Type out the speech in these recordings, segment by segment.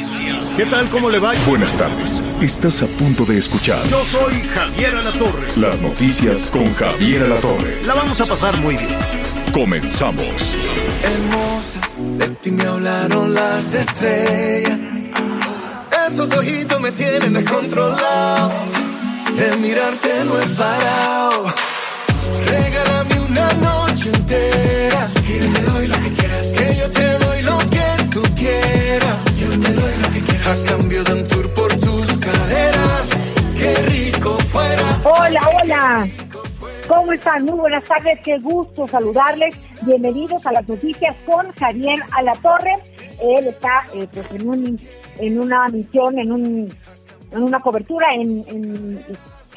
Noticias. ¿Qué tal? ¿Cómo le va? Buenas tardes. Estás a punto de escuchar Yo soy Javier Alatorre. las noticias con Javier Alatorre. La vamos a pasar muy bien. Comenzamos. hermosa, de ti me hablaron las estrellas. Esos ojitos me tienen descontrolado. De mirarte no he parado. ¿Cómo están? Muy buenas tardes, qué gusto saludarles. Bienvenidos a las noticias con Javier Alatorre. Él está eh, pues, en, un, en una misión, en, un, en una cobertura en, en-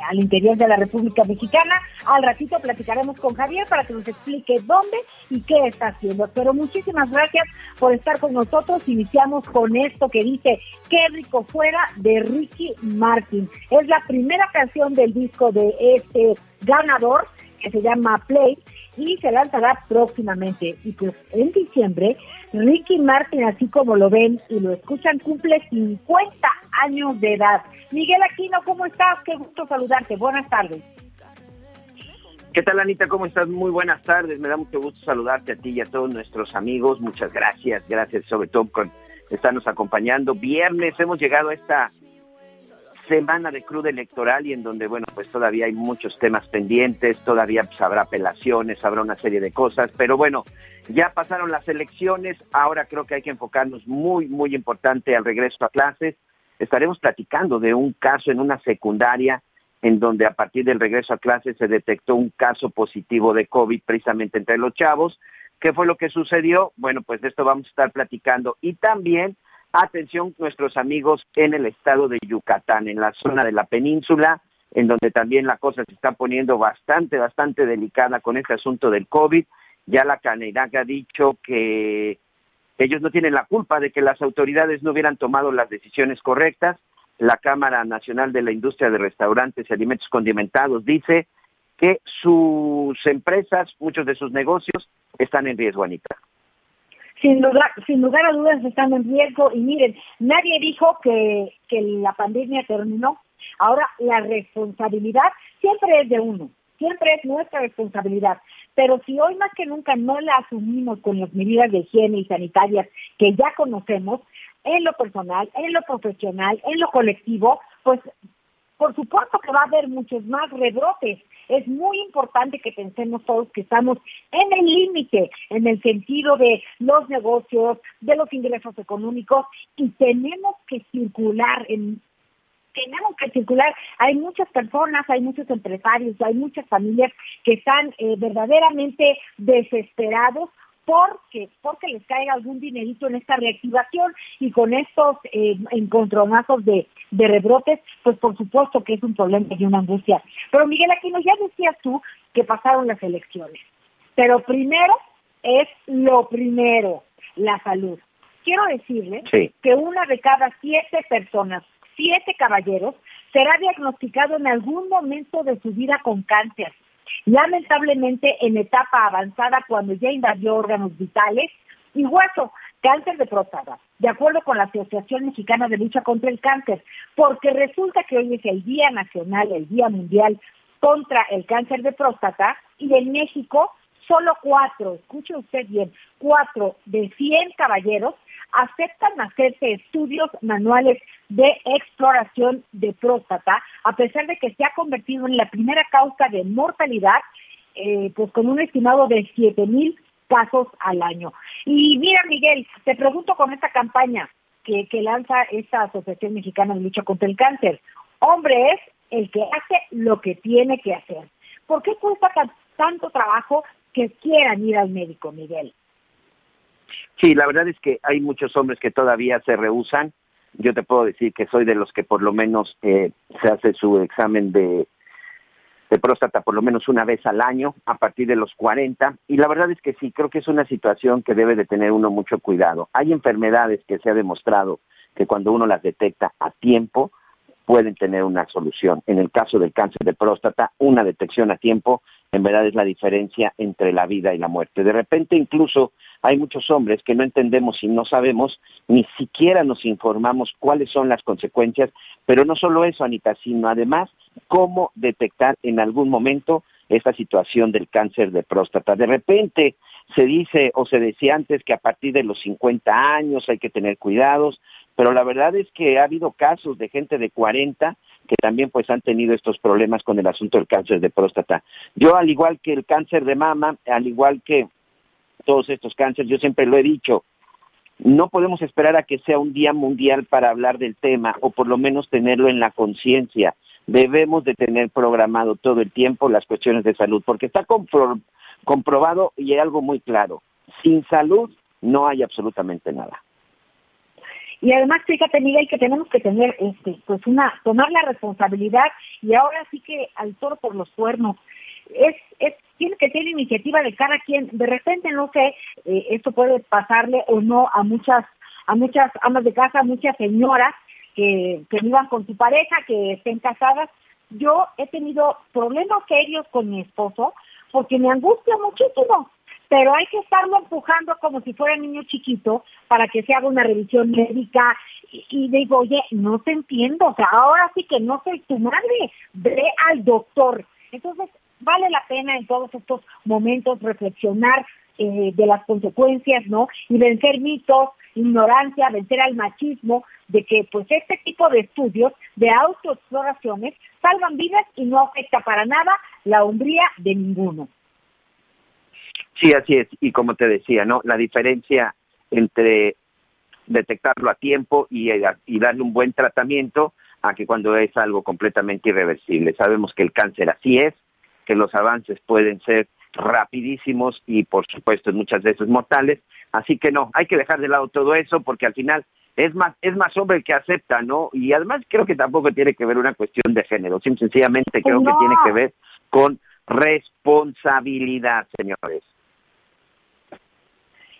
al interior de la República Mexicana. Al ratito platicaremos con Javier para que nos explique dónde y qué está haciendo. Pero muchísimas gracias por estar con nosotros. Iniciamos con esto que dice Qué rico fuera de Ricky Martin. Es la primera canción del disco de este ganador que se llama Play y se lanzará próximamente. Y pues en diciembre, Ricky Martin, así como lo ven y lo escuchan, cumple 50 años de edad. Miguel Aquino, ¿cómo estás? Qué gusto saludarte. Buenas tardes. ¿Qué tal, Anita? ¿Cómo estás? Muy buenas tardes. Me da mucho gusto saludarte a ti y a todos nuestros amigos. Muchas gracias. Gracias sobre todo por estarnos acompañando. Viernes hemos llegado a esta semana de cruda electoral y en donde, bueno, pues todavía hay muchos temas pendientes, todavía pues, habrá apelaciones, habrá una serie de cosas, pero bueno, ya pasaron las elecciones, ahora creo que hay que enfocarnos muy, muy importante al regreso a clases. Estaremos platicando de un caso en una secundaria en donde a partir del regreso a clases se detectó un caso positivo de COVID precisamente entre los chavos. ¿Qué fue lo que sucedió? Bueno, pues de esto vamos a estar platicando. Y también, atención, nuestros amigos en el estado de Yucatán, en la zona de la península, en donde también la cosa se está poniendo bastante, bastante delicada con este asunto del COVID. Ya la Canirac ha dicho que ellos no tienen la culpa de que las autoridades no hubieran tomado las decisiones correctas. La Cámara Nacional de la Industria de Restaurantes y Alimentos Condimentados dice que sus empresas, muchos de sus negocios, están en riesgo, Anita. Sin lugar, a dudas están en riesgo y miren, nadie dijo que la pandemia terminó. Ahora la responsabilidad siempre es de uno, siempre es nuestra responsabilidad. Pero si hoy más que nunca no la asumimos con las medidas de higiene y sanitarias que ya conocemos, en lo personal, en lo profesional, en lo colectivo, pues por supuesto que va a haber muchos más rebrotes. Es muy importante que pensemos todos que estamos en el límite, en el sentido de los negocios, de los ingresos económicos y tenemos que circular en tenemos que circular. Hay muchas personas, hay muchos empresarios, hay muchas familias que están eh, verdaderamente desesperados porque porque les caiga algún dinerito en esta reactivación y con estos eh, encontronazos de, de rebrotes, pues por supuesto que es un problema y una angustia. Pero Miguel Aquino, ya decías tú que pasaron las elecciones, pero primero es lo primero, la salud. Quiero decirle Sí. que una de cada siete personas, siete caballeros, será diagnosticado en algún momento de su vida con cáncer lamentablemente en etapa avanzada cuando ya invadió órganos vitales y hueso, cáncer de próstata, de acuerdo con la Asociación Mexicana de Lucha contra el Cáncer, porque resulta que hoy es el Día Nacional, el Día Mundial contra el Cáncer de Próstata y en México solo cuatro, escuche usted bien, cuatro de 100 caballeros aceptan hacerse estudios manuales de exploración de próstata, a pesar de que se ha convertido en la primera causa de mortalidad, eh, pues con un estimado de 7 mil casos al año. Y mira, Miguel, te pregunto con esta campaña que, que lanza esta Asociación Mexicana de Lucha contra el Cáncer, hombre es el que hace lo que tiene que hacer. ¿Por qué cuesta tan- tanto trabajo que quieran ir al médico, Miguel. Sí, la verdad es que hay muchos hombres que todavía se rehusan. Yo te puedo decir que soy de los que por lo menos eh, se hace su examen de, de próstata por lo menos una vez al año a partir de los 40 y la verdad es que sí, creo que es una situación que debe de tener uno mucho cuidado. Hay enfermedades que se ha demostrado que cuando uno las detecta a tiempo pueden tener una solución. En el caso del cáncer de próstata, una detección a tiempo en verdad es la diferencia entre la vida y la muerte. De repente incluso hay muchos hombres que no entendemos y no sabemos, ni siquiera nos informamos cuáles son las consecuencias, pero no solo eso, Anita, sino además cómo detectar en algún momento esta situación del cáncer de próstata. De repente se dice o se decía antes que a partir de los 50 años hay que tener cuidados, pero la verdad es que ha habido casos de gente de 40 que también pues han tenido estos problemas con el asunto del cáncer de próstata. Yo al igual que el cáncer de mama, al igual que todos estos cánceres, yo siempre lo he dicho, no podemos esperar a que sea un día mundial para hablar del tema o por lo menos tenerlo en la conciencia. Debemos de tener programado todo el tiempo las cuestiones de salud porque está comprobado y hay algo muy claro. Sin salud no hay absolutamente nada. Y además, fíjate, Miguel, que tenemos que tener, este, pues una, tomar la responsabilidad y ahora sí que al toro por los cuernos. Es, es, tiene que tener iniciativa de cada quien. De repente, no sé, eh, esto puede pasarle o no a muchas, a muchas amas de casa, a muchas señoras que, que vivan con su pareja, que estén casadas. Yo he tenido problemas serios con mi esposo porque me angustia muchísimo pero hay que estarlo empujando como si fuera niño chiquito para que se haga una revisión médica y, digo, oye, no te entiendo, o sea, ahora sí que no soy tu madre, ve al doctor. Entonces, vale la pena en todos estos momentos reflexionar eh, de las consecuencias, ¿no? Y vencer mitos, ignorancia, vencer al machismo, de que pues este tipo de estudios, de autoexploraciones, salvan vidas y no afecta para nada la hombría de ninguno. Sí, así es. Y como te decía, ¿no? La diferencia entre detectarlo a tiempo y, y darle un buen tratamiento a que cuando es algo completamente irreversible. Sabemos que el cáncer así es, que los avances pueden ser rapidísimos y por supuesto muchas veces mortales, así que no, hay que dejar de lado todo eso porque al final es más es más hombre el que acepta, ¿no? Y además creo que tampoco tiene que ver una cuestión de género, sencillamente creo que tiene que ver con responsabilidad, señores.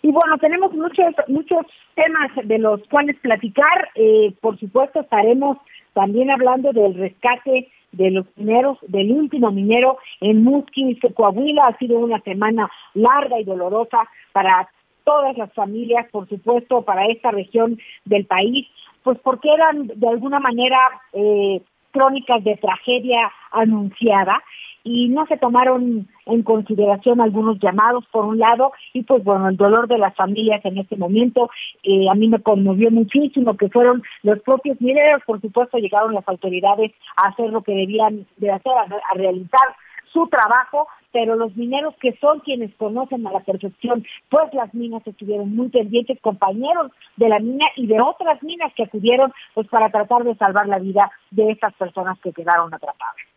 Y bueno, tenemos muchos, muchos temas de los cuales platicar. Eh, por supuesto, estaremos también hablando del rescate de los mineros, del último minero en Musquis, Coahuila. Ha sido una semana larga y dolorosa para todas las familias, por supuesto, para esta región del país, pues porque eran de alguna manera eh, crónicas de tragedia anunciada y no se tomaron en consideración algunos llamados por un lado y pues bueno el dolor de las familias en este momento eh, a mí me conmovió muchísimo que fueron los propios mineros por supuesto llegaron las autoridades a hacer lo que debían de hacer a, realizar su trabajo pero los mineros que son quienes conocen a la perfección, pues las minas estuvieron muy pendientes, compañeros de la mina y de otras minas que acudieron pues para tratar de salvar la vida de estas personas que quedaron atrapadas.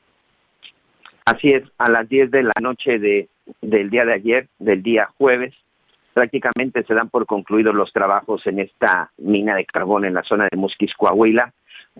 Así es, a las 10 de la noche de, del día de ayer, del día jueves, prácticamente se dan por concluidos los trabajos en esta mina de carbón en la zona de Musquis, Coahuila.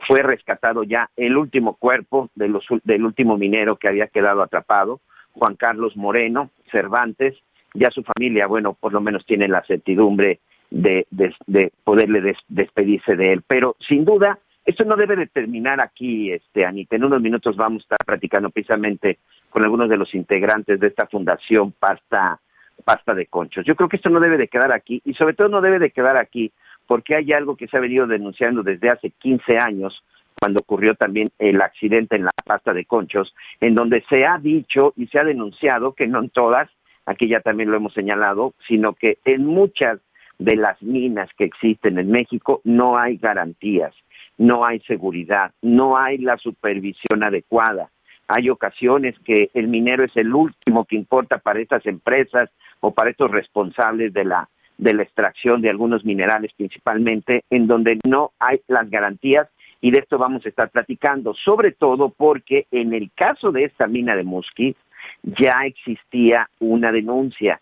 Fue rescatado ya el último cuerpo de los, del último minero que había quedado atrapado, Juan Carlos Moreno Cervantes. Ya su familia, bueno, por lo menos tiene la certidumbre de, de, poderle despedirse de él. Pero sin duda, esto no debe de terminar aquí, este, Anita. En unos minutos vamos a estar platicando precisamente con algunos de los integrantes de esta fundación Pasta, Pasta de Conchos. Yo creo que esto no debe de quedar aquí y sobre todo no debe de quedar aquí porque hay algo que se ha venido denunciando desde hace 15 años cuando ocurrió también el accidente en la pasta de conchos, en donde se ha dicho y se ha denunciado que no en todas, aquí ya también lo hemos señalado, sino que en muchas de las minas que existen en México no hay garantías no hay seguridad, no hay la supervisión adecuada. Hay ocasiones que el minero es el último que importa para estas empresas o para estos responsables de la de la extracción de algunos minerales principalmente, en donde no hay las garantías y de esto vamos a estar platicando, sobre todo porque en el caso de esta mina de Musquis, ya existía una denuncia.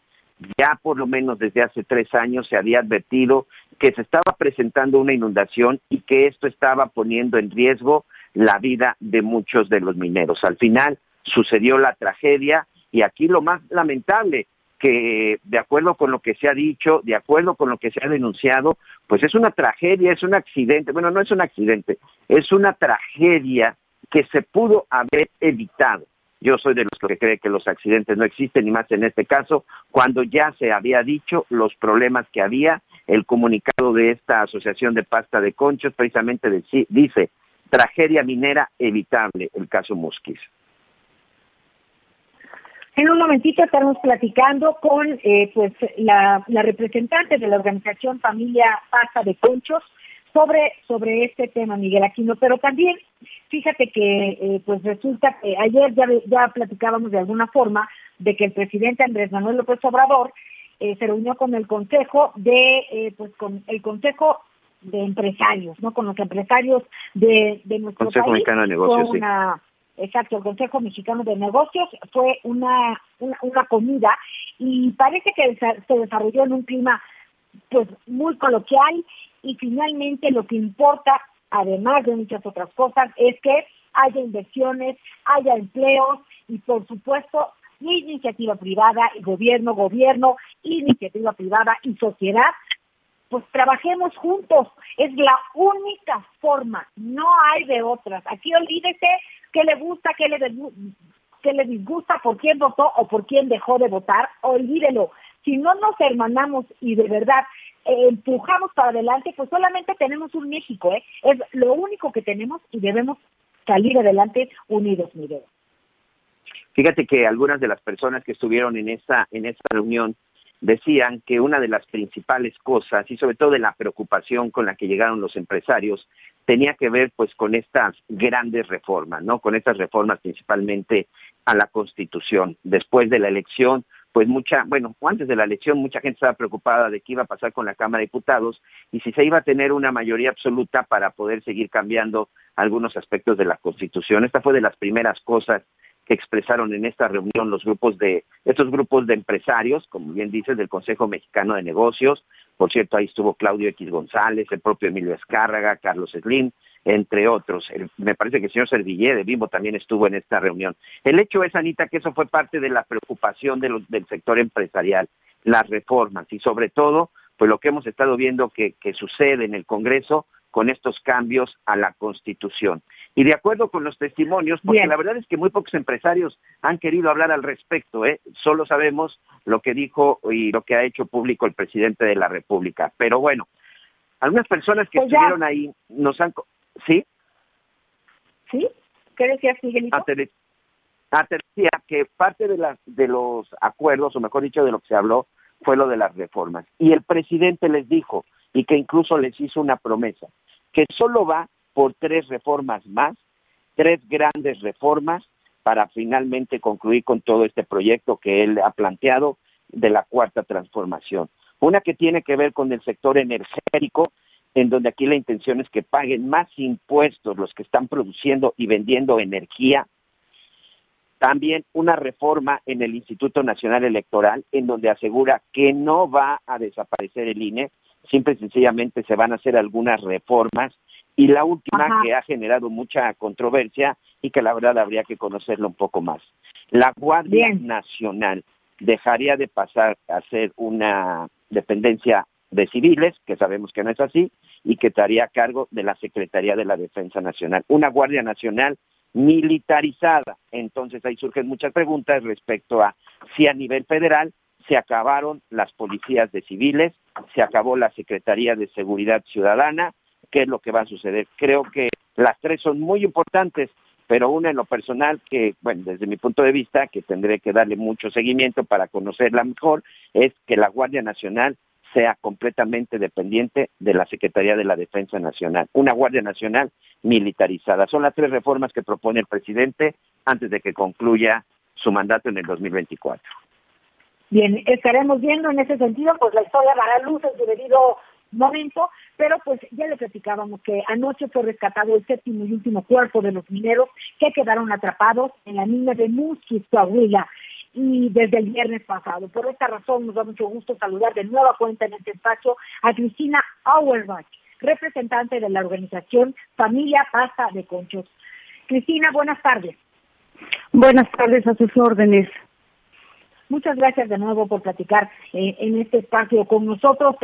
Ya por lo menos desde hace tres años se había advertido que se estaba presentando una inundación y que esto estaba poniendo en riesgo la vida de muchos de los mineros. Al final sucedió la tragedia y aquí lo más lamentable, que de acuerdo con lo que se ha dicho, de acuerdo con lo que se ha denunciado, pues es una tragedia, es un accidente, bueno, no es un accidente, es una tragedia que se pudo haber evitado. Yo soy de los que cree que los accidentes no existen, ni más en este caso, cuando ya se había dicho los problemas que había, el comunicado de esta Asociación de Pasta de Conchos precisamente dice, tragedia minera evitable, el caso Musquis. En un momentito estaremos platicando con eh, pues la, representante de la organización Familia Pasta de Conchos sobre, sobre este tema, Miguel Aquino, pero también fíjate que eh, pues resulta que ayer ya, ya platicábamos de alguna forma de que el presidente Andrés Manuel López Obrador eh, se reunió con el consejo de pues con el consejo de empresarios, ¿no? Con los empresarios de, de nuestro Consejo país. Mexicano de Negocios, Exacto, el Consejo Mexicano de Negocios fue una, una, comida y parece que se desarrolló en un clima pues muy coloquial y finalmente lo que importa, además de muchas otras cosas, es que haya inversiones, haya empleos y por supuesto iniciativa privada, y gobierno, gobierno, iniciativa privada y sociedad, pues trabajemos juntos. Es la única forma, no hay de otras. Aquí olvídese qué le gusta, qué le, qué le disgusta, por quién votó o por quién dejó de votar, olvídelo. Si no nos hermanamos y de verdad eh, empujamos para adelante, pues solamente tenemos un México, ¿eh? Es lo único que tenemos y debemos salir adelante unidos, Miguel. Fíjate que algunas de las personas que estuvieron en esa en esa reunión decían que una de las principales cosas y sobre todo de la preocupación con la que llegaron los empresarios tenía que ver pues con estas grandes reformas, ¿no? Con estas reformas principalmente a la Constitución. Después de la elección, pues mucha, bueno, antes de la elección mucha gente estaba preocupada de qué iba a pasar con la Cámara de Diputados y si se iba a tener una mayoría absoluta para poder seguir cambiando algunos aspectos de la Constitución. Esta fue de las primeras cosas que expresaron en esta reunión los grupos de estos grupos de empresarios, como bien dices, del Consejo Mexicano de Negocios. Por cierto, ahí estuvo Claudio X González, el propio Emilio Escárraga, Carlos Slim, entre otros. me parece que el señor Servillé de Bimbo también estuvo en esta reunión. El hecho es, Anita, que eso fue parte de la preocupación de los, del sector empresarial, las reformas y sobre todo, pues lo que hemos estado viendo que, que sucede en el Congreso con estos cambios a la Constitución. Y de acuerdo con los testimonios, porque la verdad es que muy pocos empresarios han querido hablar al respecto, ¿eh? solo sabemos lo que dijo y lo que ha hecho público el presidente de la República. Pero bueno, algunas personas que pues estuvieron ahí nos han... ¿Sí? ¿Sí? ¿Qué decías, Miguelito? Ah, ah, te, decía que parte de, las, de los acuerdos, o mejor dicho, de lo que se habló, fue lo de las reformas. Y el presidente les dijo, y que incluso les hizo una promesa, que solo va por tres reformas más, tres grandes reformas para finalmente concluir con todo este proyecto que él ha planteado de la cuarta transformación. Una que tiene que ver con el sector energético, en donde aquí la intención es que paguen más impuestos los que están produciendo y vendiendo energía. También una reforma en el Instituto Nacional Electoral, en donde asegura que no va a desaparecer el INE, simple y sencillamente se van a hacer algunas reformas y la última que ha generado mucha controversia y que la verdad habría que conocerlo un poco más. La Guardia Nacional dejaría de pasar a ser una dependencia de civiles, que sabemos que no es así, y que estaría a cargo de la Secretaría de la Defensa Nacional. Una Guardia Nacional militarizada. Entonces ahí surgen muchas preguntas respecto a si a nivel federal se acabaron las policías de civiles, se acabó la Secretaría de Seguridad Ciudadana, qué es lo que va a suceder. Creo que las tres son muy importantes, pero una en lo personal que, bueno, desde mi punto de vista, que tendré que darle mucho seguimiento para conocerla mejor, es que la Guardia Nacional sea completamente dependiente de la Secretaría de la Defensa Nacional, una Guardia Nacional militarizada. Son las tres reformas que propone el presidente antes de que concluya su mandato en el 2024. Bien, estaremos viendo en ese sentido, pues la historia dará luz en su debido momento, pero pues ya le platicábamos que anoche fue rescatado el séptimo y último cuerpo de los mineros que quedaron atrapados en la mina de Musquis, Coahuila. y desde el viernes pasado. Por esta razón nos da mucho gusto saludar de nueva cuenta en este espacio a Cristina Auerbach, representante de la organización Familia Pasta de Conchos. Cristina, buenas tardes. Buenas tardes a sus órdenes. Muchas gracias de nuevo por platicar eh, en este espacio con nosotros.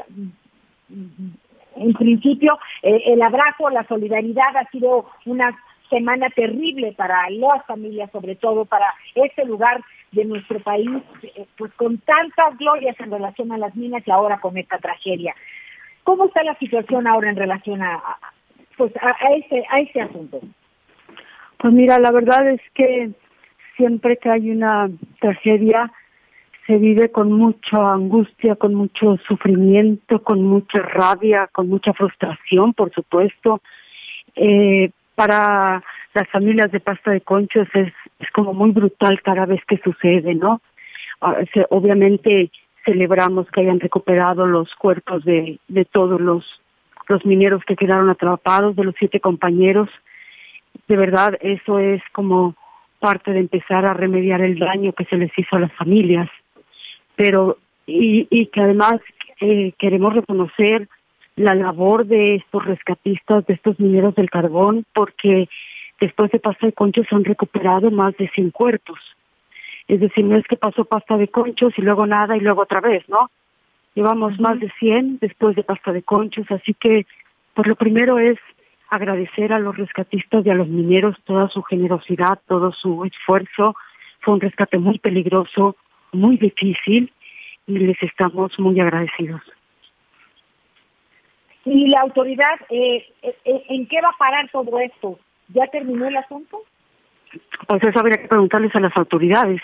En principio, eh, el abrazo, la solidaridad ha sido una semana terrible para las familias, sobre todo para este lugar de nuestro país, eh, pues con tantas glorias en relación a las minas y ahora con esta tragedia. ¿Cómo está la situación ahora en relación a, pues a, este a este asunto? Pues mira, la verdad es que siempre que hay una tragedia se vive con mucha angustia, con mucho sufrimiento, con mucha rabia, con mucha frustración, por supuesto. Eh, para las familias de pasta de conchos es, es como muy brutal cada vez que sucede, ¿no? Ah, obviamente celebramos que hayan recuperado los cuerpos de, de todos los, los mineros que quedaron atrapados, de los siete compañeros. De verdad, eso es como parte de empezar a remediar el daño que se les hizo a las familias. Pero, y, y que además eh, queremos reconocer la labor de estos rescatistas, de estos mineros del carbón, porque después de pasta de conchos han recuperado más de 100 cuerpos. Es decir, no es que pasó pasta de conchos y luego nada y luego otra vez, ¿no? Llevamos más de 100 después de pasta de conchos, así que, pues lo primero es agradecer a los rescatistas y a los mineros toda su generosidad, todo su esfuerzo. Fue un rescate muy peligroso, muy difícil y les estamos muy agradecidos. ¿Y la autoridad, eh, eh, eh, en qué va a parar todo esto? ¿Ya terminó el asunto? Pues eso habría que preguntarles a las autoridades,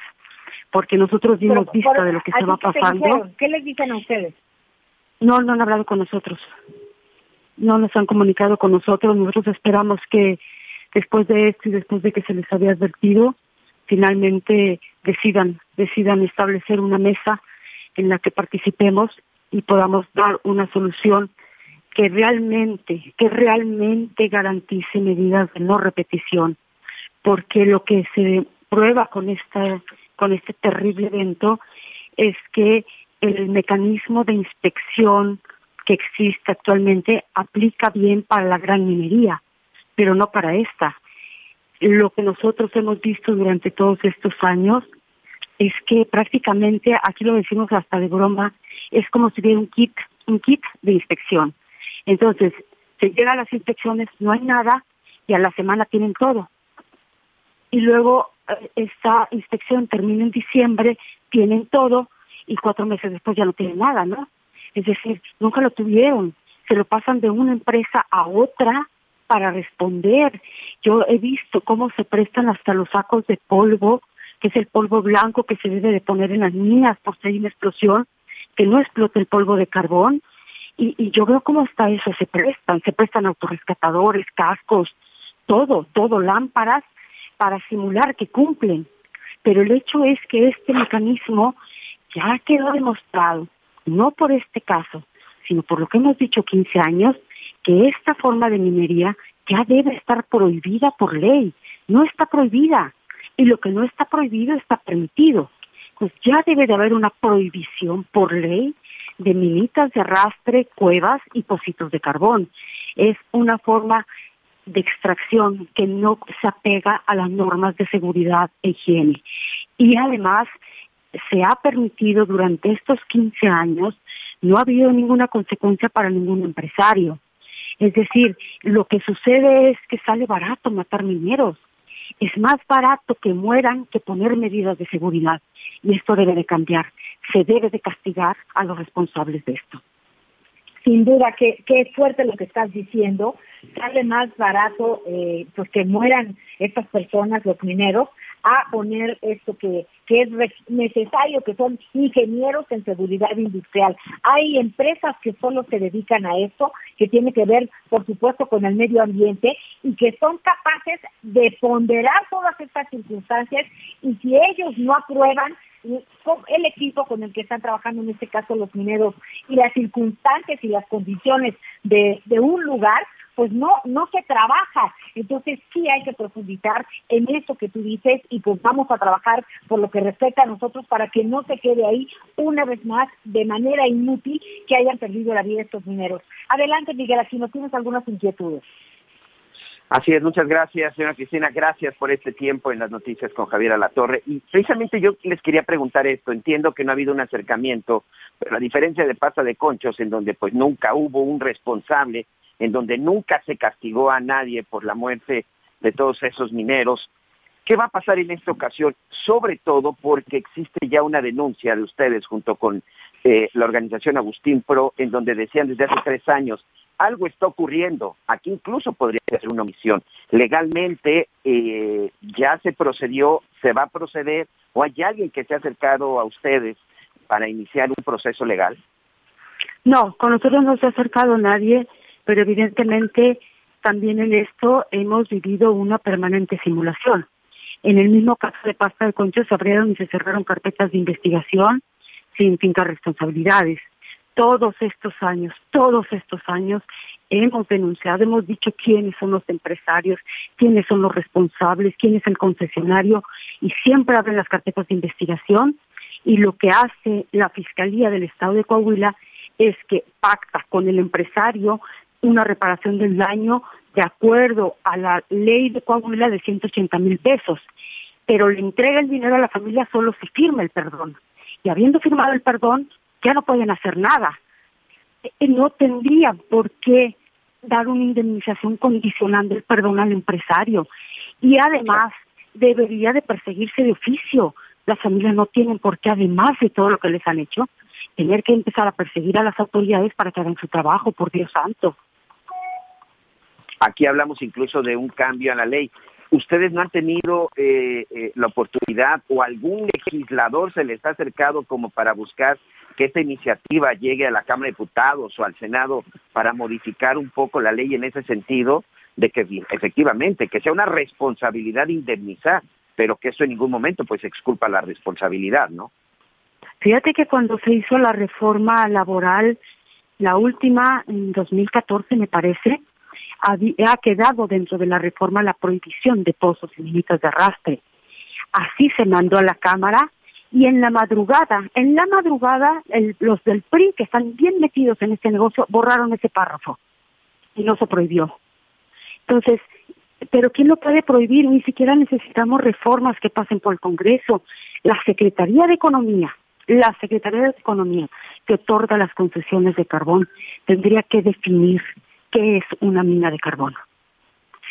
porque nosotros dimos vista de lo que va pasando. ¿Qué les dicen a ustedes? No, no han hablado con nosotros. No nos han comunicado con nosotros. Nosotros esperamos que después de esto y después de que se les había advertido, finalmente decidan, decidan establecer una mesa en la que participemos y podamos dar una solución que realmente, que realmente garantice medidas de no repetición, porque lo que se prueba con esta, con este terrible evento es que el mecanismo de inspección que existe actualmente aplica bien para la gran minería, pero no para esta. Lo que nosotros hemos visto durante todos estos años es que prácticamente, aquí lo decimos hasta de broma, es como si hubiera un kit, un kit de inspección entonces, se llega a las inspecciones, no hay nada y a la semana tienen todo. Y luego eh, esta inspección termina en diciembre, tienen todo y cuatro meses después ya no tienen nada, ¿no? Es decir, nunca lo tuvieron. Se lo pasan de una empresa a otra para responder. Yo he visto cómo se prestan hasta los sacos de polvo, que es el polvo blanco que se debe de poner en las minas por si hay una explosión, que no explote el polvo de carbón, y, yo veo cómo está eso, se prestan, se prestan autorrescatadores, cascos, todo, todo, lámparas para simular que cumplen. Pero el hecho es que este mecanismo ya quedó demostrado, no por este caso, sino por lo que hemos dicho 15 años, que esta forma de minería ya debe estar prohibida por ley. No está prohibida. Y lo que no está prohibido está permitido. Pues ya debe de haber una prohibición por ley de minitas de arrastre, cuevas y pocitos de carbón. Es una forma de extracción que no se apega a las normas de seguridad e higiene. Y además se ha permitido durante estos 15 años, no ha habido ninguna consecuencia para ningún empresario. Es decir, lo que sucede es que sale barato matar mineros. Es más barato que mueran que poner medidas de seguridad. Y esto debe de cambiar se debe de castigar a los responsables de esto. Sin duda, que, qué fuerte lo que estás diciendo. Sale más barato eh, pues que mueran estas personas, los mineros, a poner esto que, que es necesario, que son ingenieros en seguridad industrial. Hay empresas que solo se dedican a esto, que tiene que ver, por supuesto, con el medio ambiente y que son capaces de ponderar todas estas circunstancias y si ellos no aprueban, el equipo con el que están trabajando, en este caso los mineros, y las circunstancias y las condiciones de, un lugar, pues no, no se trabaja. Entonces sí hay que profundizar en eso que tú dices y pues vamos a trabajar por lo que respecta a nosotros para que no se quede ahí una vez más de manera inútil que hayan perdido la vida estos mineros. Adelante, Miguel, aquí no tienes algunas inquietudes. Así es, muchas gracias, señora Cristina. Gracias por este tiempo en las noticias con Javier Alatorre. Y precisamente yo les quería preguntar esto. Entiendo que no ha habido un acercamiento, pero a diferencia de Pasa de Conchos, en donde pues nunca hubo un responsable, en donde nunca se castigó a nadie por la muerte de todos esos mineros, ¿qué va a pasar en esta ocasión? Sobre todo porque existe ya una denuncia de ustedes junto con eh, la organización Agustín Pro, en donde decían desde hace tres años algo está ocurriendo. Aquí incluso podría ser una omisión. Legalmente eh, ya se procedió, se va a proceder, o hay alguien que se ha acercado a ustedes para iniciar un proceso legal. No, con nosotros no se ha acercado nadie, pero evidentemente también en esto hemos vivido una permanente simulación. En el mismo caso de Pasta de Concho se abrieron y se cerraron carpetas de investigación sin fincar responsabilidades todos estos años, todos estos años hemos denunciado, hemos dicho quiénes son los empresarios, quiénes son los responsables, quién es el concesionario y siempre abren las carpetas de investigación y lo que hace la Fiscalía del Estado de Coahuila es que pacta con el empresario una reparación del daño de acuerdo a la ley de Coahuila de 180 mil pesos, pero le entrega el dinero a la familia solo si firma el perdón. Y habiendo firmado el perdón, ya no pueden hacer nada. Eh, no tendrían por qué dar una indemnización condicionando el perdón al empresario. Y además debería de perseguirse de oficio. Las familias no tienen por qué, además de todo lo que les han hecho, tener que empezar a perseguir a las autoridades para que hagan su trabajo, por Dios santo. Aquí hablamos incluso de un cambio a la ley. ¿Ustedes no han tenido eh, eh, la oportunidad o algún legislador se les ha acercado como para buscar que esta iniciativa llegue a la Cámara de Diputados o al Senado para modificar un poco la ley en ese sentido de que efectivamente que sea una responsabilidad indemnizar, pero que eso en ningún momento pues exculpa la responsabilidad, ¿no? Fíjate que cuando se hizo la reforma laboral, la última en 2014 me parece, ha quedado dentro de la reforma la prohibición de pozos y límites de arrastre. Así se mandó a la Cámara y en la madrugada, en la madrugada, los del PRI que están bien metidos en este negocio borraron ese párrafo y no se prohibió. Entonces, pero ¿quién lo puede prohibir? Ni siquiera necesitamos reformas que pasen por el Congreso. La Secretaría de Economía, la Secretaría de Economía que otorga las concesiones de carbón tendría que definir qué es una mina de carbón.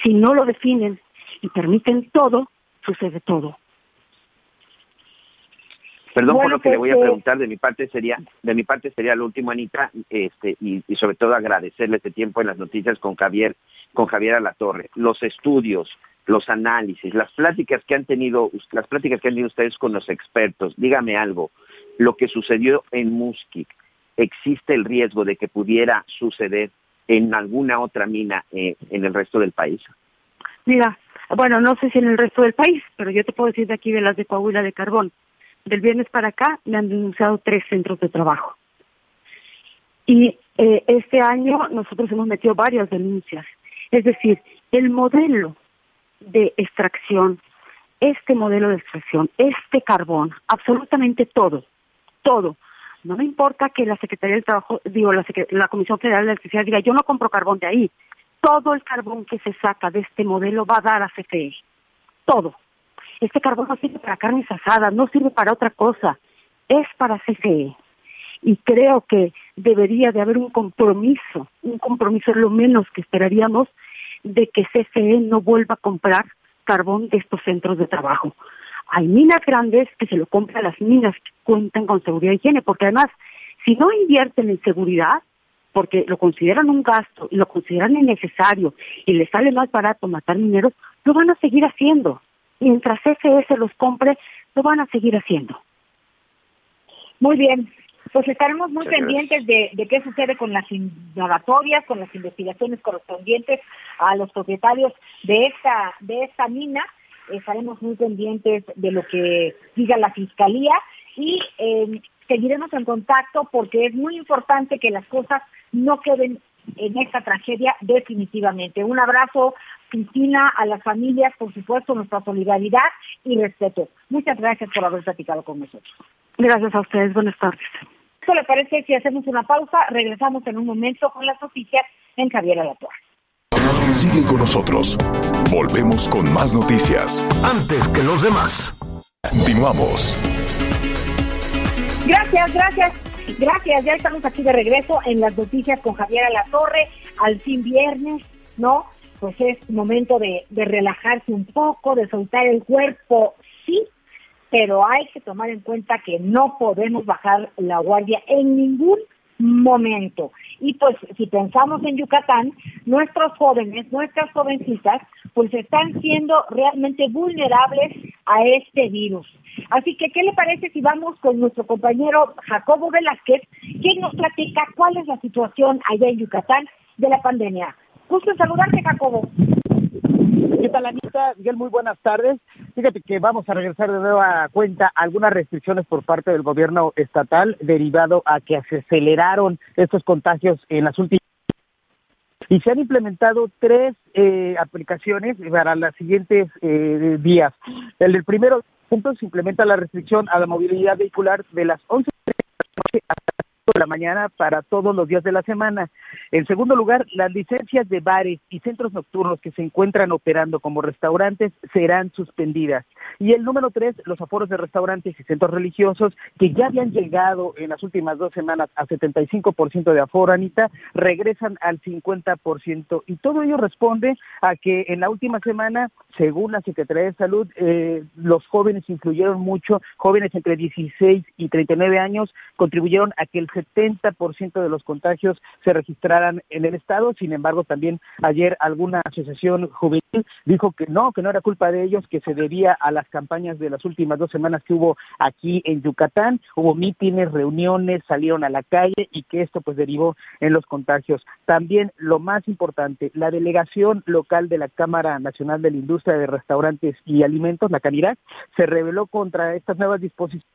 Si no lo definen y permiten todo, sucede todo. Perdón por lo que le voy a preguntar, de mi parte sería, de mi parte sería lo último, Anita, este, y, sobre todo agradecerle este tiempo en las noticias con Javier, con Javier Alatorre. Los estudios, los análisis, las pláticas que han tenido, las pláticas que han tenido ustedes con los expertos, dígame algo, lo que sucedió en Musquik, ¿existe el riesgo de que pudiera suceder en alguna otra mina eh, en el resto del país? Mira, bueno, no sé si en el resto del país, pero yo te puedo decir de aquí de las de Coahuila de Carbón del viernes para acá me han denunciado tres centros de trabajo. Y eh, este año nosotros hemos metido varias denuncias. Es decir, el modelo de extracción, este modelo de extracción, este carbón, absolutamente todo, todo. No me importa que la Secretaría del Trabajo, digo, la, la Comisión Federal de Electricidad diga, yo no compro carbón de ahí. Todo el carbón que se saca de este modelo va a dar a CFE. Todo. Este carbón no sirve para carnes asadas, no sirve para otra cosa, es para CFE. Y creo que debería de haber un compromiso, un compromiso es lo menos que esperaríamos de que CFE no vuelva a comprar carbón de estos centros de trabajo. Hay minas grandes que se lo compran las minas que cuentan con seguridad y higiene, porque además, si no invierten en seguridad, porque lo consideran un gasto y lo consideran innecesario y les sale más barato matar mineros, lo van a seguir haciendo mientras FS los compre, lo van a seguir haciendo. Muy bien, pues estaremos muy pendientes de, qué sucede con las indagatorias, con las investigaciones correspondientes a los propietarios de esta, de esta mina. Estaremos muy pendientes de lo que diga la fiscalía y eh, seguiremos en contacto porque es muy importante que las cosas no queden en esta tragedia definitivamente. Un abrazo, Cristina, a las familias, por supuesto, nuestra solidaridad y respeto. Muchas gracias por haber platicado con nosotros. Gracias a ustedes, buenas tardes. ¿Qué le parece si hacemos una pausa? Regresamos en un momento con las noticias en Javier Alatorre. Sigue con nosotros. Volvemos con más noticias. Antes que los demás. Continuamos. Gracias, gracias. Gracias, ya estamos aquí de regreso en las noticias con Javier Alatorre, al fin viernes, ¿no? Pues es momento de, de relajarse un poco, de soltar el cuerpo, sí, pero hay que tomar en cuenta que no podemos bajar la guardia en ningún momento. Y pues si pensamos en Yucatán, nuestros jóvenes, nuestras jovencitas, pues están siendo realmente vulnerables a este virus. Así que, ¿qué le parece si vamos con nuestro compañero Jacobo Velázquez, quien nos platica cuál es la situación allá en Yucatán de la pandemia? Gusto saludarte, Jacobo. ¿Qué tal, Anita? Miguel, muy buenas tardes. Fíjate que vamos a regresar de nueva cuenta algunas restricciones por parte del gobierno estatal derivado a que se aceleraron estos contagios en las últimas y se han implementado tres eh, aplicaciones para los siguientes eh, días. El, del primero punto se implementa la restricción a la movilidad vehicular de las 11 de la noche hasta las 5 de la mañana para todos los días de la semana. En segundo lugar, las licencias de bares y centros nocturnos que se encuentran operando como restaurantes serán suspendidas. Y el número tres, los aforos de restaurantes y centros religiosos que ya habían llegado en las últimas dos semanas a 75% de aforo, Anita, regresan al 50%. Y todo ello responde a que en la última semana, según la Secretaría de Salud, eh, los jóvenes influyeron mucho, jóvenes entre 16 y 39 años contribuyeron a que el 70% de los contagios se registraran en el estado. Sin embargo, también ayer alguna asociación juvenil dijo que no, que no era culpa de ellos, que se debía a las campañas de las últimas dos semanas que hubo aquí en Yucatán. Hubo mítines, reuniones, salieron a la calle y que esto pues derivó en los contagios. También lo más importante, la delegación local de la Cámara Nacional de la Industria de Restaurantes y Alimentos, la CANIRAC, se rebeló contra estas nuevas disposiciones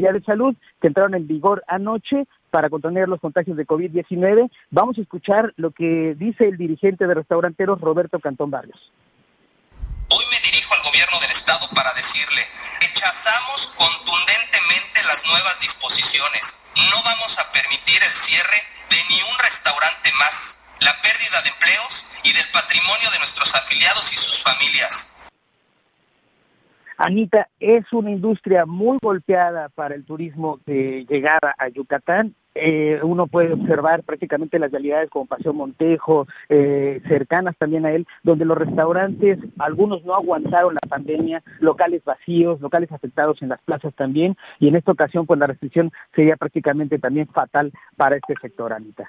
de salud que entraron en vigor anoche para contener los contagios de COVID-19. Vamos a escuchar lo que dice el dirigente de restauranteros Roberto Cantón Barrios. Hoy me dirijo al gobierno del estado para decirle, rechazamos contundentemente las nuevas disposiciones. No vamos a permitir el cierre de ni un restaurante más, la pérdida de empleos y del patrimonio de nuestros afiliados y sus familias. Anita, es una industria muy golpeada para el turismo de llegada a Yucatán. Eh, uno puede observar prácticamente las realidades como Paseo Montejo, eh, cercanas también a él, donde los restaurantes, algunos no aguantaron la pandemia, locales vacíos, locales afectados en las plazas también, y en esta ocasión pues la restricción sería prácticamente también fatal para este sector, Anita.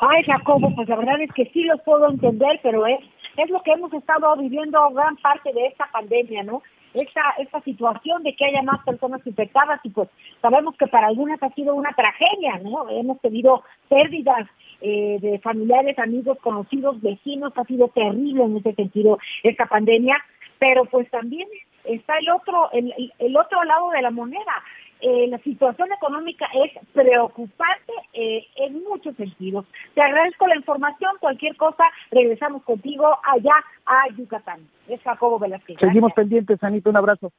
Ay, Jacobo, pues la verdad es que sí los puedo entender, pero es, es lo que hemos estado viviendo gran parte de esta pandemia, ¿no? Esta, esta situación de que haya más personas infectadas y pues sabemos que para algunas ha sido una tragedia, ¿no? Hemos tenido pérdidas eh, de familiares, amigos, conocidos, vecinos, ha sido terrible en ese sentido esta pandemia, pero pues también está el otro, el, el otro lado de la moneda. Eh, la situación económica es preocupante eh, en muchos sentidos. Te agradezco la información, cualquier cosa, regresamos contigo allá a Yucatán. Es Jacobo Velázquez. Seguimos pendientes, Anita, un abrazo.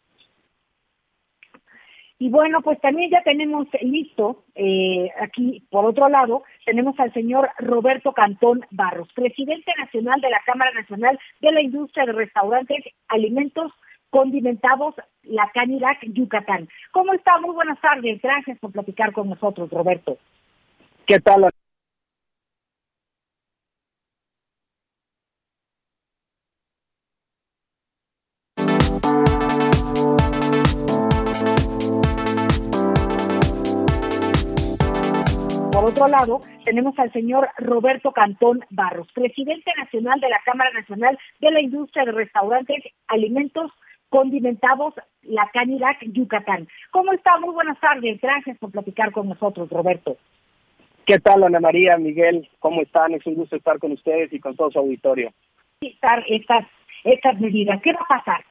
Y bueno, pues también ya tenemos listo, eh, aquí por otro lado, tenemos al señor Roberto Cantón Barros, presidente nacional de la Cámara Nacional de la Industria de Restaurantes, Alimentos, condimentados la Canirac Yucatán. ¿Cómo está? Muy buenas tardes. Gracias por platicar con nosotros, Roberto. ¿Qué tal? Por otro lado, tenemos al señor Roberto Cantón Barros, presidente nacional de la Cámara Nacional de la Industria de Restaurantes, Alimentos, condimentados la Canirac Yucatán. ¿Cómo está? Muy buenas tardes. Gracias por platicar con nosotros, Roberto. ¿Qué tal, Ana María, Miguel? ¿Cómo están? Es un gusto estar con ustedes y con todo su auditorio. Estar estas, estas medidas. ¿Qué va a pasar?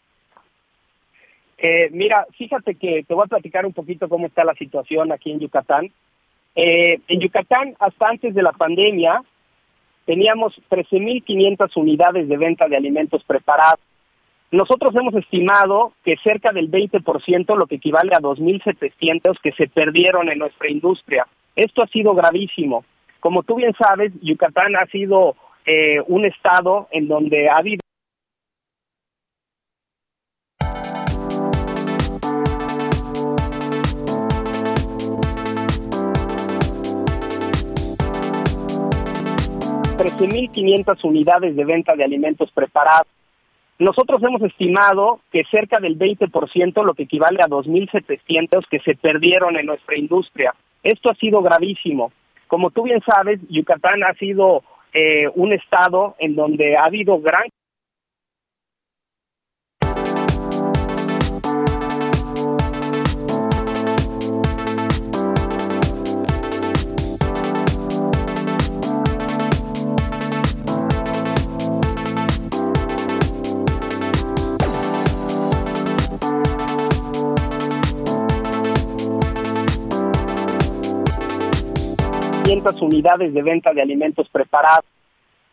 Eh, mira, fíjate que te voy a platicar un poquito cómo está la situación aquí en Yucatán. Eh, en Yucatán, hasta antes de la pandemia, teníamos 13.500 unidades de venta de alimentos preparados. Nosotros hemos estimado que cerca del 20%, lo que equivale a 2.700 que se perdieron en nuestra industria. Esto ha sido gravísimo. Como tú bien sabes, Yucatán ha sido eh, un estado en donde ha habido ...13.500 unidades de venta de alimentos preparados. Nosotros hemos estimado que cerca del 20%, lo que equivale a 2.700 que se perdieron en nuestra industria. Esto ha sido gravísimo. Como tú bien sabes, Yucatán ha sido eh, un estado en donde ha habido gran unidades de venta de alimentos preparados.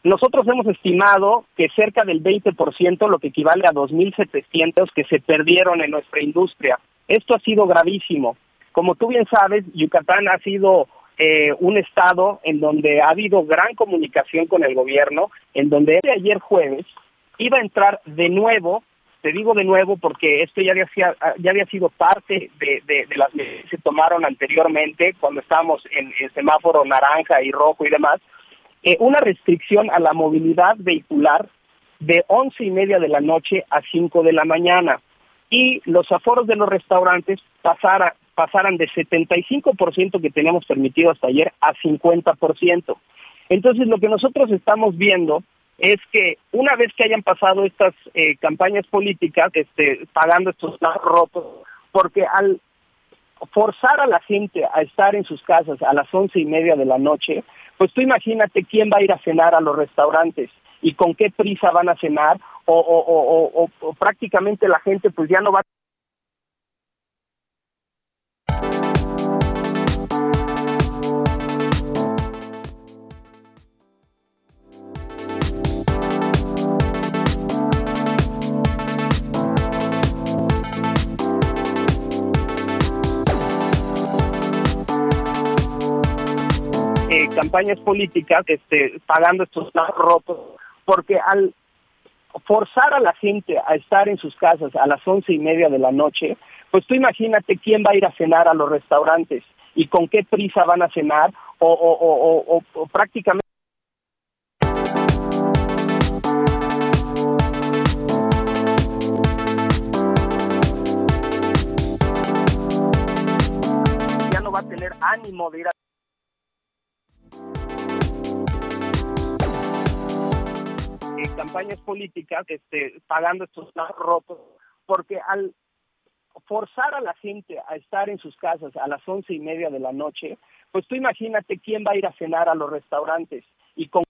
Nosotros hemos estimado que cerca del 20%, lo que equivale a 2.700 que se perdieron en nuestra industria. Esto ha sido gravísimo. Como tú bien sabes, Yucatán ha sido eh, un estado en donde ha habido gran comunicación con el gobierno, en donde ayer jueves iba a entrar de nuevo te digo de nuevo porque esto ya había, ya había sido parte de, las medidas que se tomaron anteriormente cuando estábamos en el semáforo naranja y rojo y demás, eh, una restricción a la movilidad vehicular de once y media de la noche a 5 de la mañana y los aforos de los restaurantes pasara, pasaran de 75% que teníamos permitido hasta ayer a 50%. Entonces lo que nosotros estamos viendo es que una vez que hayan pasado estas eh, campañas políticas, este, pagando estos rotos, porque al forzar a la gente a estar en sus casas a las once y media de la noche, pues tú imagínate quién va a ir a cenar a los restaurantes y con qué prisa van a cenar o, o, o prácticamente la gente pues ya no va campañas políticas este, pagando estos rotos, porque al forzar a la gente a estar en sus casas a las once y media de la noche, pues tú imagínate quién va a ir a cenar a los restaurantes y con qué prisa van a cenar o, o, o prácticamente ya no va a tener ánimo de ir a campañas políticas este, pagando estos rotos, porque al forzar a la gente a estar en sus casas a las once y media de la noche, pues tú imagínate quién va a ir a cenar a los restaurantes y con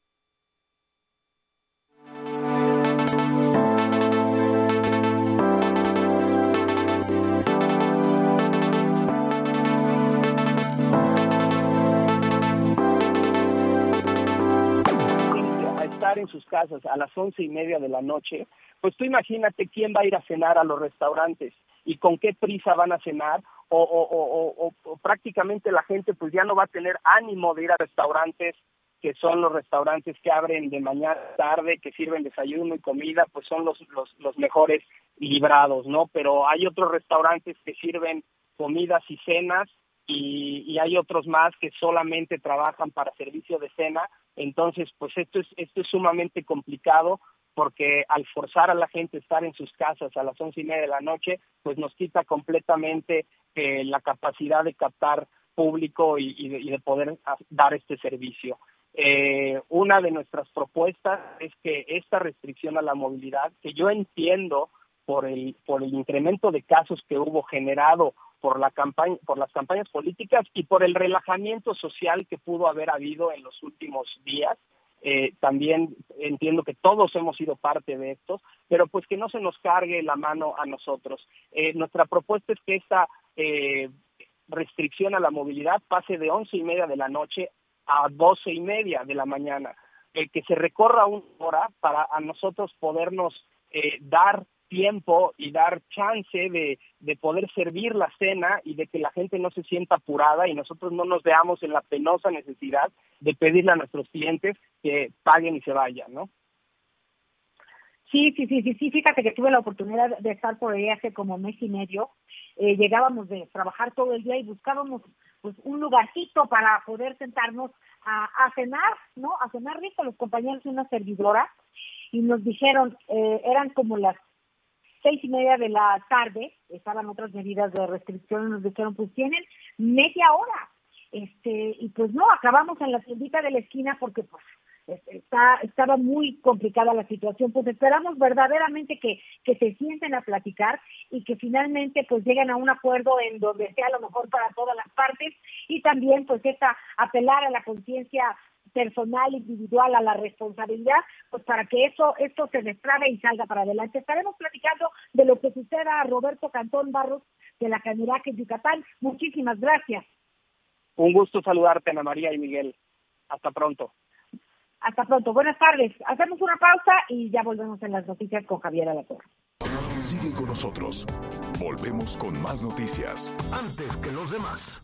en sus casas a las once y media de la noche, pues tú imagínate quién va a ir a cenar a los restaurantes y con qué prisa van a cenar o, o, prácticamente la gente pues ya no va a tener ánimo de ir a restaurantes que son los restaurantes que abren de mañana tarde, que sirven desayuno y comida, pues son los, los, los mejores librados, ¿no? Pero hay otros restaurantes que sirven comidas y cenas y, hay otros más que solamente trabajan para servicio de cena. Entonces, pues esto es, esto es sumamente complicado porque al forzar a la gente a estar en sus casas a las once y media de la noche, pues nos quita completamente eh, la capacidad de captar público y, de, poder dar este servicio. Eh, una de nuestras propuestas es que esta restricción a la movilidad, que yo entiendo por el, por el incremento de casos que hubo generado por la campaña, por las campañas políticas y por el relajamiento social que pudo haber habido en los últimos días. Eh, también entiendo que todos hemos sido parte de esto, pero pues que no se nos cargue la mano a nosotros. Eh, nuestra propuesta es que esta eh, restricción a la movilidad pase de once y media de la noche a doce y media de la mañana. Que se recorra una hora para a nosotros podernos eh, dar tiempo y dar chance de, de poder servir la cena y de que la gente no se sienta apurada y nosotros no nos veamos en la penosa necesidad de pedirle a nuestros clientes que paguen y se vayan, ¿no? Sí, sí, sí, sí, sí, fíjate que tuve la oportunidad de estar por ahí hace como mes y medio. Eh, llegábamos de trabajar todo el día y buscábamos pues un lugarcito para poder sentarnos a, cenar, ¿no? A cenar rico los compañeros de una servidora y nos dijeron, eh, eran como las seis y media de la tarde, estaban otras medidas de restricción nos dijeron, pues tienen media hora. Este, y pues no, acabamos en la tiendita de la esquina porque pues este, está, estaba muy complicada la situación, pues esperamos verdaderamente que, que se sienten a platicar y que finalmente pues lleguen a un acuerdo en donde sea lo mejor para todas las partes y también pues esta apelar a la conciencia personal, individual, a la responsabilidad, pues para que eso, esto se destrabe y salga para adelante. Estaremos platicando de lo que suceda a Roberto Cantón Barros de la Canirac en Yucatán. Muchísimas gracias. Un gusto saludarte, Ana María y Miguel. Hasta pronto. Hasta pronto. Buenas tardes. Hacemos una pausa y ya volvemos en las noticias con Javier Alatorre. Sigue con nosotros. Volvemos con más noticias. Antes que los demás.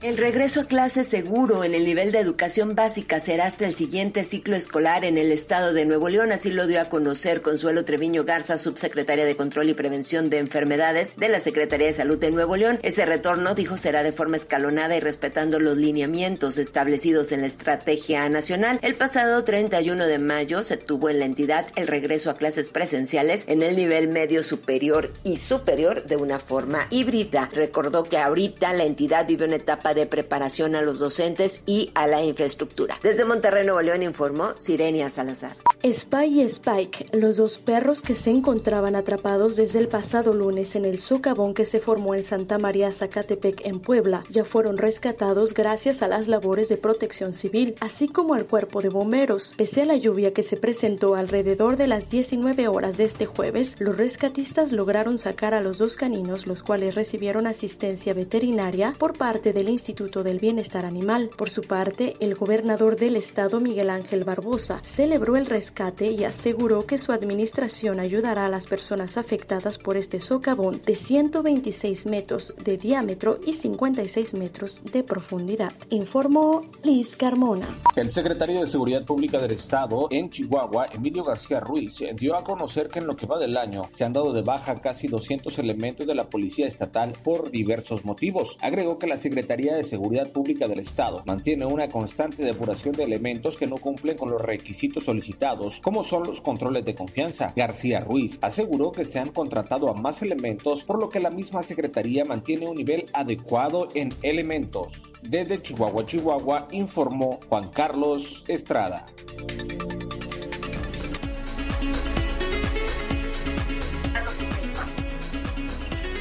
El regreso a clases seguro en el nivel de educación básica será hasta el siguiente ciclo escolar en el estado de Nuevo León, así lo dio a conocer Consuelo Treviño Garza, subsecretaria de Control y Prevención de Enfermedades de la Secretaría de Salud de Nuevo León. Ese retorno, dijo, será de forma escalonada y respetando los lineamientos establecidos en la estrategia nacional. El pasado 31 de mayo se tuvo en la entidad el regreso a clases presenciales en el nivel medio superior y superior de una forma híbrida. Recordó que ahorita la entidad vive una etapa de preparación a los docentes y a la infraestructura. Desde Monterrey, Nuevo León, informó Sirenia Salazar. Spy y Spike, los dos perros que se encontraban atrapados desde el pasado lunes en el socavón que se formó en Santa María Zacatepec, en Puebla, ya fueron rescatados gracias a las labores de protección civil, así como al cuerpo de bomberos. Pese a la lluvia que se presentó alrededor de las 19 horas de este jueves, los rescatistas lograron sacar a los dos caninos, los cuales recibieron asistencia veterinaria por parte del Instituto del Bienestar Animal. Por su parte, el gobernador del estado, Miguel Ángel Barbosa, celebró el rescate y aseguró que su administración ayudará a las personas afectadas por este socavón de 126 metros de diámetro y 56 metros de profundidad, informó Liz Carmona. El secretario de Seguridad Pública del Estado en Chihuahua, Emilio García Ruiz, dio a conocer que en lo que va del año se han dado de baja casi 200 elementos de la Policía Estatal por diversos motivos. Agregó que la Secretaría de Seguridad Pública del Estado mantiene una constante depuración de elementos que no cumplen con los requisitos solicitados, como son los controles de confianza. García Ruiz aseguró que se han contratado a más elementos, por lo que la misma Secretaría mantiene un nivel adecuado en elementos. Desde Chihuahua, Chihuahua, informó Juan Carlos Estrada.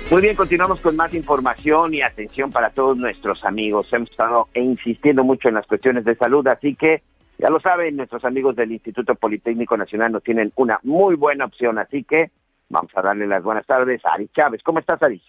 Muy bien, continuamos con más información y atención para todos nuestros amigos. Hemos estado insistiendo mucho en las cuestiones de salud, así que ya lo saben, nuestros amigos del Instituto Politécnico Nacional nos tienen una muy buena opción, así que vamos a darle las buenas tardes a Ari Chávez. ¿Cómo estás, Ari?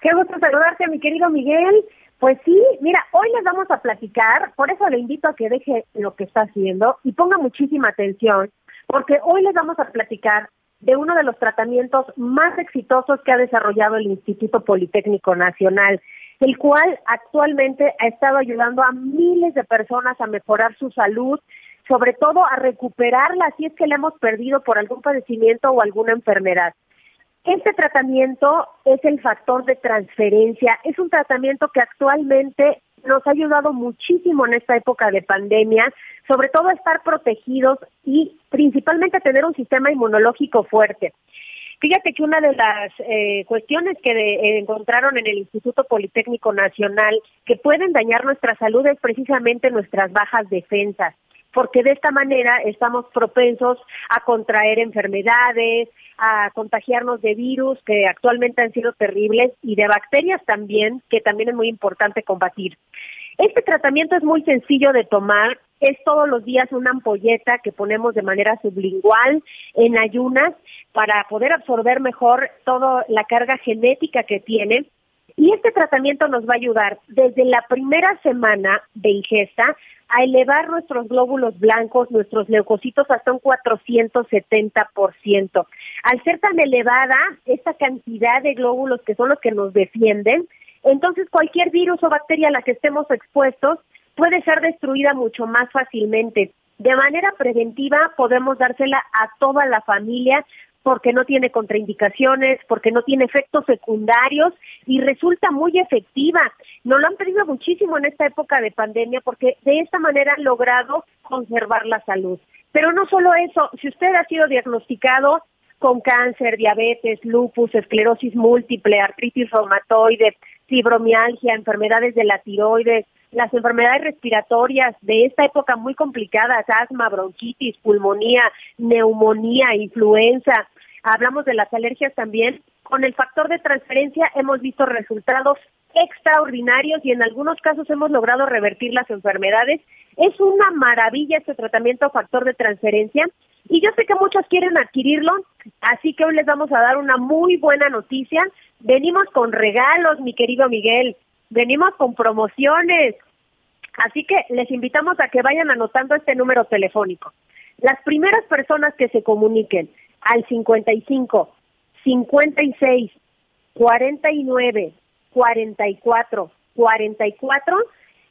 Qué gusto saludarte, mi querido Miguel. Pues sí, mira, hoy les vamos a platicar, por eso le invito a que deje lo que está haciendo y ponga muchísima atención, porque hoy les vamos a platicar de uno de los tratamientos más exitosos que ha desarrollado el Instituto Politécnico Nacional, el cual actualmente ha estado ayudando a miles de personas a mejorar su salud, sobre todo a recuperarla si es que la hemos perdido por algún padecimiento o alguna enfermedad. Este tratamiento es el factor de transferencia, es un tratamiento que actualmente nos ha ayudado muchísimo en esta época de pandemia, sobre todo a estar protegidos y principalmente a tener un sistema inmunológico fuerte. Fíjate que una de las eh, cuestiones que eh, encontraron en el Instituto Politécnico Nacional que pueden dañar nuestra salud es precisamente nuestras bajas defensas, porque de esta manera estamos propensos a contraer enfermedades, a contagiarnos de virus que actualmente han sido terribles y de bacterias también, que también es muy importante combatir. Este tratamiento es muy sencillo de tomar, es todos los días una ampolleta que ponemos de manera sublingual en ayunas para poder absorber mejor toda la carga genética que tiene. Y este tratamiento nos va a ayudar desde la primera semana de ingesta a elevar nuestros glóbulos blancos, nuestros leucocitos hasta un 470%. Al ser tan elevada esta cantidad de glóbulos que son los que nos defienden, entonces cualquier virus o bacteria a la que estemos expuestos puede ser destruida mucho más fácilmente. De manera preventiva podemos dársela a toda la familia porque no tiene contraindicaciones, porque no tiene efectos secundarios y resulta muy efectiva. Nos lo han pedido muchísimo en esta época de pandemia porque de esta manera han logrado conservar la salud. Pero no solo eso, si usted ha sido diagnosticado con cáncer, diabetes, lupus, esclerosis múltiple, artritis reumatoide, fibromialgia, enfermedades de la tiroides, las enfermedades respiratorias de esta época muy complicadas, asma, bronquitis, pulmonía, neumonía, influenza. Hablamos de las alergias también. Con el factor de transferencia hemos visto resultados extraordinarios y en algunos casos hemos logrado revertir las enfermedades. Es una maravilla este tratamiento factor de transferencia y yo sé que muchos quieren adquirirlo, así que hoy les vamos a dar una muy buena noticia. Venimos con regalos, mi querido Miguel venimos con promociones. Así que les invitamos a que vayan anotando este número telefónico. Las primeras personas que se comuniquen al 55 56 49 44 44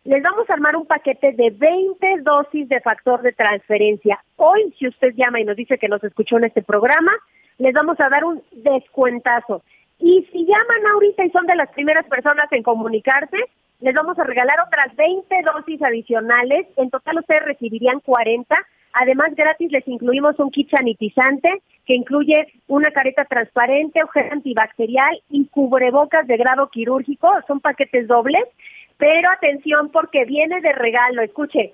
les vamos a armar un paquete de 20 dosis de factor de transferencia. Hoy, si usted llama y nos dice que nos escuchó en este programa, les vamos a dar un descuentazo. Y si llaman ahorita y son de las primeras personas en comunicarse, les vamos a regalar otras 20 dosis adicionales. En total ustedes recibirían 40. Además, gratis les incluimos un kit sanitizante que incluye una careta transparente, ojera antibacterial y cubrebocas de grado quirúrgico. Son paquetes dobles. Pero atención porque viene de regalo. Escuche,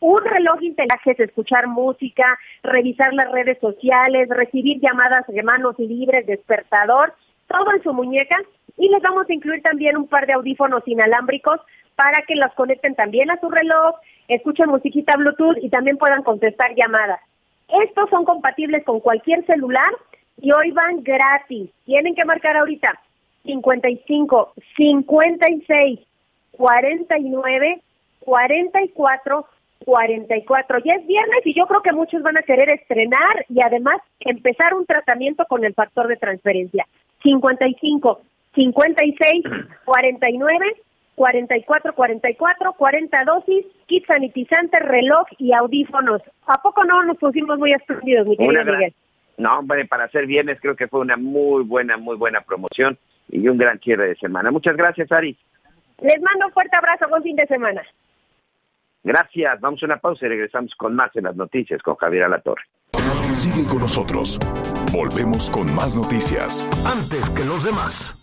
un reloj inteligente, escuchar música, revisar las redes sociales, recibir llamadas de manos libres, despertador todo en su muñeca y les vamos a incluir también un par de audífonos inalámbricos para que los conecten también a su reloj, escuchen musiquita Bluetooth y también puedan contestar llamadas. Estos son compatibles con cualquier celular y hoy van gratis. Tienen que marcar ahorita 55 56 49 44 44. Ya es viernes y yo creo que muchos van a querer estrenar y además empezar un tratamiento con el factor de transferencia. 55 56 49 44 44 40 dosis, kit sanitizante, reloj y audífonos. ¿A poco no nos pusimos muy espléndidos, mi querido Miguel? No, hombre, para ser viernes creo que fue una muy buena, muy buena promoción y un gran cierre de semana. Muchas gracias, Ari. Les mando un fuerte abrazo, buen fin de semana. Gracias, vamos a una pausa y regresamos con más en las noticias con Javier Alatorre. Sigue con nosotros. Volvemos con más noticias. Antes que los demás.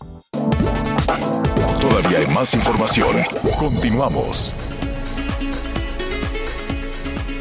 Todavía hay más información. Continuamos.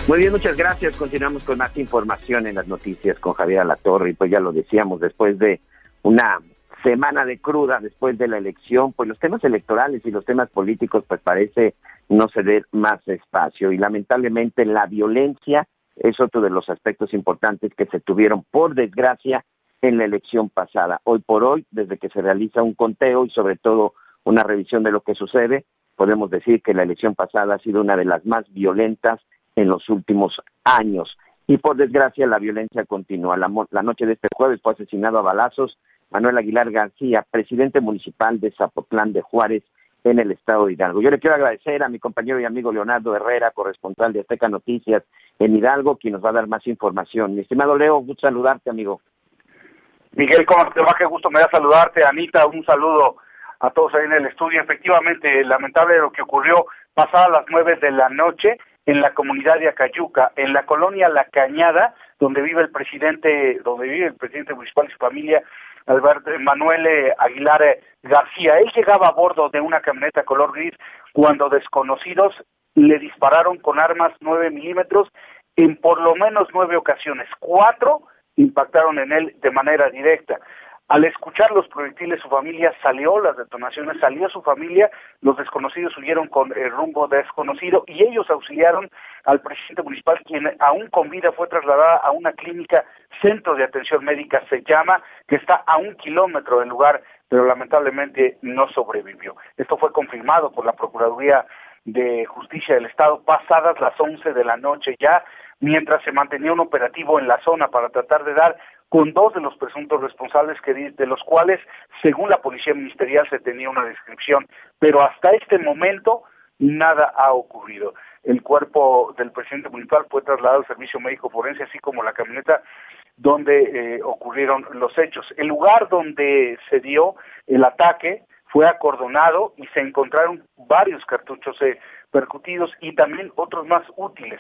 Muy bien, muchas gracias. Continuamos con más información en las noticias con Javier Alatorre. Y pues ya lo decíamos, después de una semana de cruda, después de la elección, pues los temas electorales y los temas políticos, pues parece no ceder más espacio. Y lamentablemente la violencia es otro de los aspectos importantes que se tuvieron, por desgracia, en la elección pasada. Hoy por hoy, desde que se realiza un conteo y sobre todo una revisión de lo que sucede, podemos decir que la elección pasada ha sido una de las más violentas en los últimos años. Y por desgracia la violencia continúa. La, la noche de este jueves fue asesinado a balazos Manuel Aguilar García, presidente municipal de Zapotlán de Juárez, en el estado de Hidalgo. Yo le quiero agradecer a mi compañero y amigo Leonardo Herrera, corresponsal de Azteca Noticias en Hidalgo, quien nos va a dar más información. Mi estimado Leo, gusto saludarte, amigo. Miguel, ¿cómo te va? Qué gusto me da saludarte. Anita, un saludo a todos ahí en el estudio. Efectivamente, lamentable lo que ocurrió pasadas las nueve de la noche en la comunidad de Acayuca, en la colonia La Cañada, donde vive el presidente, donde vive el presidente municipal y su familia, Alberto Manuel eh, Aguilar eh, García. Él llegaba a bordo de una camioneta color gris cuando desconocidos le dispararon con armas 9 milímetros en por lo menos nueve ocasiones. Cuatro impactaron en él de manera directa. Al escuchar los proyectiles, su familia salió, las detonaciones, salió su familia, los desconocidos huyeron con el rumbo desconocido y ellos auxiliaron al presidente municipal, quien aún con vida fue trasladada a una clínica, centro de atención médica se llama, que está a un kilómetro del lugar, pero lamentablemente no sobrevivió. Esto fue confirmado por la Procuraduría de Justicia del Estado pasadas las 11 de la noche ya, mientras se mantenía un operativo en la zona para tratar de dar con dos de los presuntos responsables que de los cuales, según la policía ministerial, se tenía una descripción, pero hasta este momento nada ha ocurrido. El cuerpo del presidente municipal fue trasladado al servicio médico forense, así como la camioneta donde eh, ocurrieron los hechos. El lugar donde se dio el ataque fue acordonado y se encontraron varios cartuchos eh, percutidos y también otros más útiles.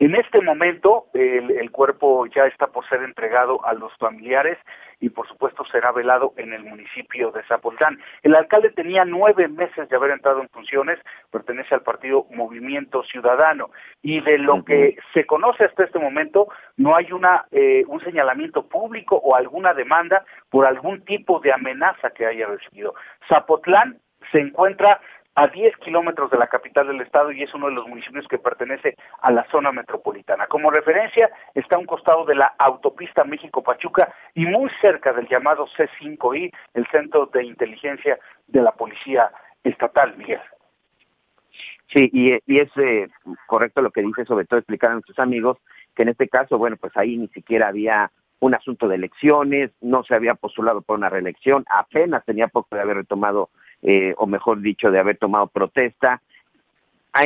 En este momento el, cuerpo ya está por ser entregado a los familiares y por supuesto será velado en el municipio de Zapoltán. El alcalde tenía nueve meses de haber entrado en funciones, pertenece al partido Movimiento Ciudadano y de lo que se conoce hasta este momento no hay una eh, un señalamiento público o alguna demanda por algún tipo de amenaza que haya recibido. Zapotlán se encuentra a 10 kilómetros de la capital del estado y es uno de los municipios que pertenece a la zona metropolitana. Como referencia, está a un costado de la autopista México-Pachuca y muy cerca del llamado C5I, el Centro de Inteligencia de la Policía Estatal, Miguel. Sí, y, es eh, correcto lo que dice, sobre todo explicar a nuestros amigos que en este caso, bueno, pues ahí ni siquiera había un asunto de elecciones, no se había postulado por una reelección, apenas tenía poco de haber retomado eh, o mejor dicho, de haber tomado protesta.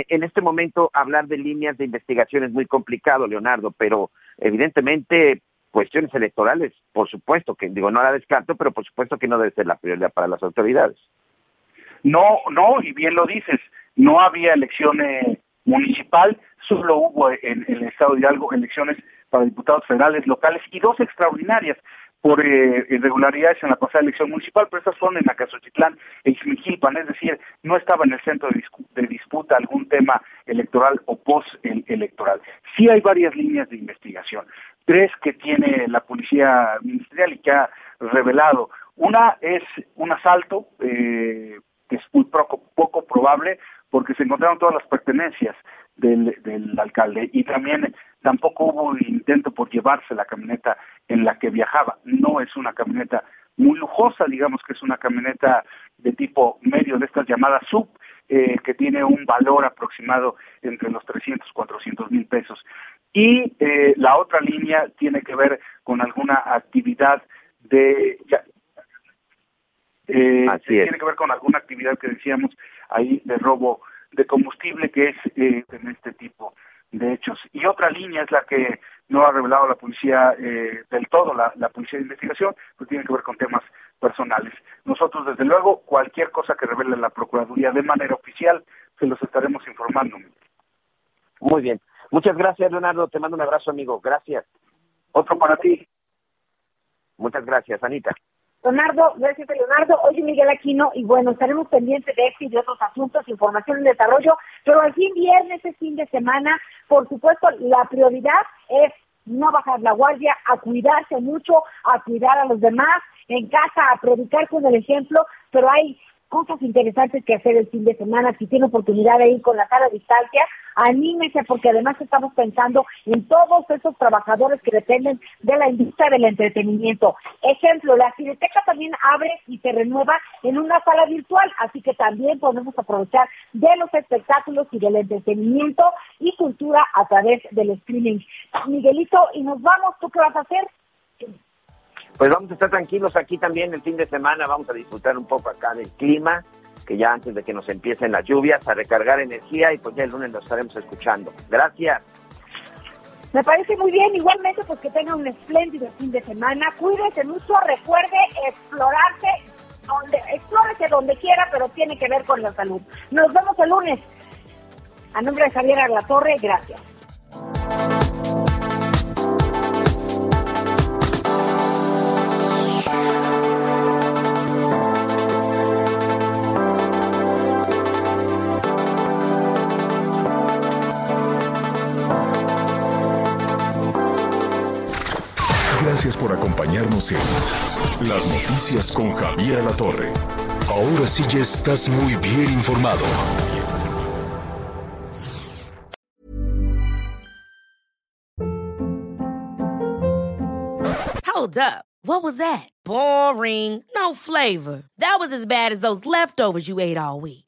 En este momento hablar de líneas de investigación es muy complicado, Leonardo, pero evidentemente cuestiones electorales, por supuesto que digo, no la descarto, pero por supuesto que no debe ser la prioridad para las autoridades. No, no, y bien lo dices, no había elección municipal, solo hubo en, en el estado de Hidalgo elecciones para diputados federales, locales y dos extraordinarias por eh, irregularidades en la pasada elección municipal, pero estas fueron en Acasochitlán e Ixmiquilpan, es decir, no estaba en el centro de, disputa algún tema electoral o post-electoral. Sí hay varias líneas de investigación, tres que tiene la policía ministerial y que ha revelado. Una es un asalto, eh, que es muy poco, poco probable, porque se encontraron todas las pertenencias del alcalde y también tampoco hubo intento por llevarse la camioneta en la que viajaba. No es una camioneta muy lujosa, digamos que es una camioneta de tipo medio de estas llamadas sub, eh, que tiene un valor aproximado entre los 300 y 400 mil pesos. Y eh, la otra línea tiene que ver con alguna actividad de... eh, tiene que ver con alguna actividad que decíamos ahí de robo de combustible que es eh, en este tipo de hechos. Y otra línea es la que no ha revelado la policía eh, del todo, la, policía de investigación, pues tiene que ver con temas personales. Nosotros, desde luego, cualquier cosa que revele la Procuraduría de manera oficial, se los estaremos informando. Muy bien. Muchas gracias, Leonardo. Te mando un abrazo, amigo. Gracias. Otro para ti. Muchas gracias, Anita. Leonardo, gracias Leonardo. Oye Miguel Aquino, y bueno, estaremos pendientes de este y de otros asuntos, información y desarrollo, pero al fin viernes, este fin de semana, por supuesto, la prioridad es no bajar la guardia, a cuidarse mucho, a cuidar a los demás, en casa, a predicar con el ejemplo, pero hay cosas interesantes que hacer el fin de semana, si tiene oportunidad de ir con la cara distancia, anímese porque además estamos pensando en todos esos trabajadores que dependen de la industria del entretenimiento. Ejemplo, la Cineteca también abre y se renueva en una sala virtual, así que también podemos aprovechar de los espectáculos y del entretenimiento y cultura a través del streaming. Miguelito, y nos vamos, ¿tú qué vas a hacer? Pues vamos a estar tranquilos aquí también el fin de semana, vamos a disfrutar un poco acá del clima, que ya antes de que nos empiecen las lluvias, a recargar energía y pues ya el lunes nos estaremos escuchando. Gracias. Me parece muy bien, igualmente pues que tenga un espléndido fin de semana, cuídese mucho, recuerde explorarse, donde, explórese donde quiera, pero tiene que ver con la salud. Nos vemos el lunes. A nombre de Javier Arlatorre, gracias. Por acompañarnos en Las Noticias con Javier La Torre. Ahora sí ya estás muy bien informado. Hold up. What was that? Boring. No flavor. That was as bad as those leftovers you ate all week.